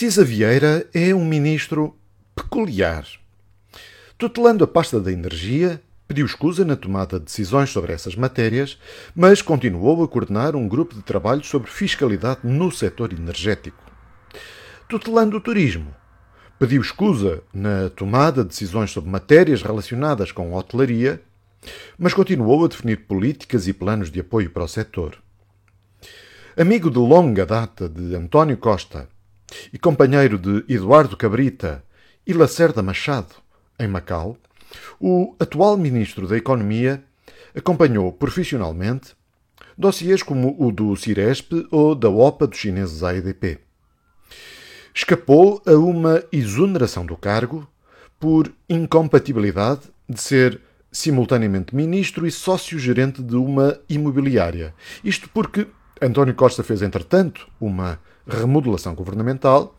Cisa Vieira é um ministro peculiar. Tutelando a pasta da energia, pediu escusa na tomada de decisões sobre essas matérias, mas continuou a coordenar um grupo de trabalho sobre fiscalidade no setor energético. Tutelando o turismo, pediu escusa na tomada de decisões sobre matérias relacionadas com a hotelaria, mas continuou a definir políticas e planos de apoio para o setor. Amigo de longa data de António Costa e companheiro de Eduardo Cabrita e Lacerda Machado, em Macau, o atual ministro da Economia acompanhou profissionalmente dossiês como o do Ciresp ou da OPA dos chineses AEDP. Escapou a uma exoneração do cargo por incompatibilidade de ser simultaneamente ministro e sócio-gerente de uma imobiliária. Isto porque António Costa fez, entretanto, uma remodelação governamental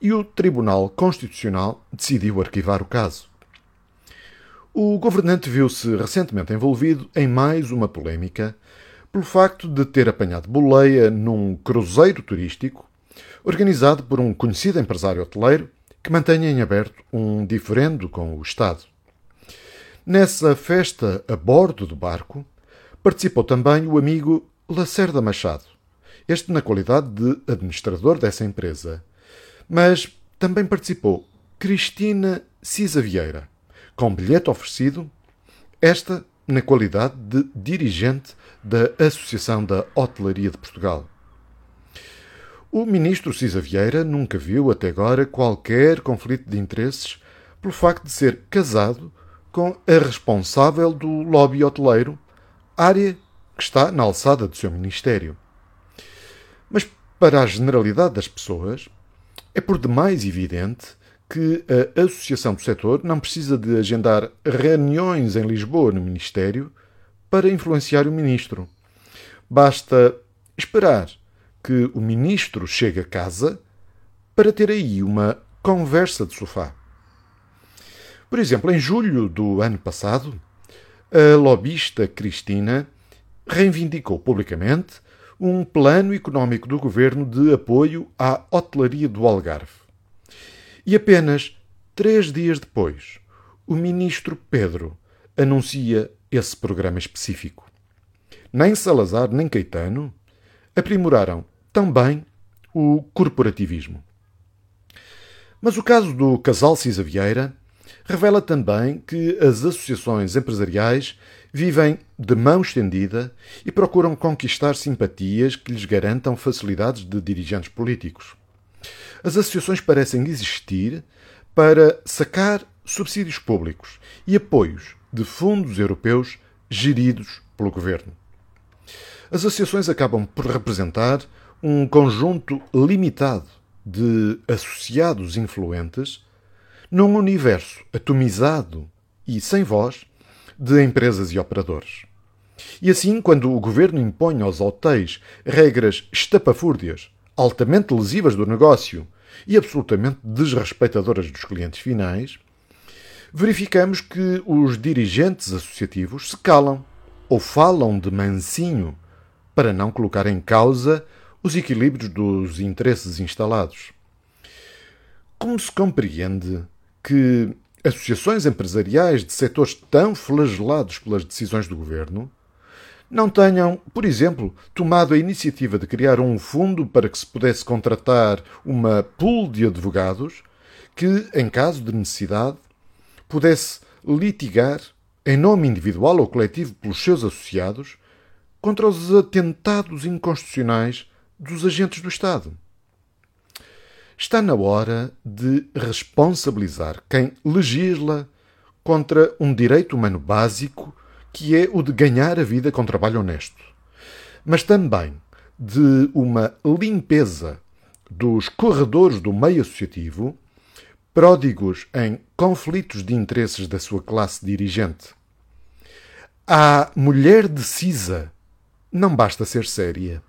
e o Tribunal Constitucional decidiu arquivar o caso. O governante viu-se recentemente envolvido em mais uma polémica pelo facto de ter apanhado boleia num cruzeiro turístico organizado por um conhecido empresário hoteleiro que mantém em aberto um diferendo com o Estado. Nessa festa a bordo do barco participou também o amigo Lacerda Machado, este na qualidade de administrador dessa empresa. Mas também participou Cristina Cisa Vieira, com bilhete oferecido, esta na qualidade de dirigente da Associação da Hotelaria de Portugal. O ministro Cisa Vieira nunca viu até agora qualquer conflito de interesses pelo facto de ser casado com a responsável do lobby hoteleiro, área que está na alçada do seu ministério. Mas para a generalidade das pessoas, é por demais evidente que a Associação do Setor não precisa de agendar reuniões em Lisboa no Ministério para influenciar o Ministro. Basta esperar que o Ministro chegue a casa para ter aí uma conversa de sofá. Por exemplo, em julho do ano passado, a lobista Cristina reivindicou publicamente um plano económico do governo de apoio à hotelaria do Algarve. E apenas três dias depois, o ministro Pedro anuncia esse programa específico. Nem Salazar nem Caetano aprimoraram também o corporativismo. Mas o caso do casal Cisa Vieira revela também que as associações empresariais vivem de mão estendida e procuram conquistar simpatias que lhes garantam facilidades de dirigentes políticos. As associações parecem existir para sacar subsídios públicos e apoios de fundos europeus geridos pelo governo. As associações acabam por representar um conjunto limitado de associados influentes num universo atomizado e sem voz de empresas e operadores. E assim, quando o governo impõe aos hotéis regras estapafúrdias, altamente lesivas do negócio e absolutamente desrespeitadoras dos clientes finais, verificamos que os dirigentes associativos se calam ou falam de mansinho para não colocar em causa os equilíbrios dos interesses instalados. Como se compreende que associações empresariais de setores tão flagelados pelas decisões do governo não tenham, por exemplo, tomado a iniciativa de criar um fundo para que se pudesse contratar uma pool de advogados que, em caso de necessidade, pudesse litigar em nome individual ou coletivo pelos seus associados contra os atentados inconstitucionais dos agentes do Estado. Está na hora de responsabilizar quem legisla contra um direito humano básico que é o de ganhar a vida com trabalho honesto, mas também de uma limpeza dos corredores do meio associativo, pródigos em conflitos de interesses da sua classe dirigente. A mulher decisa não basta ser séria.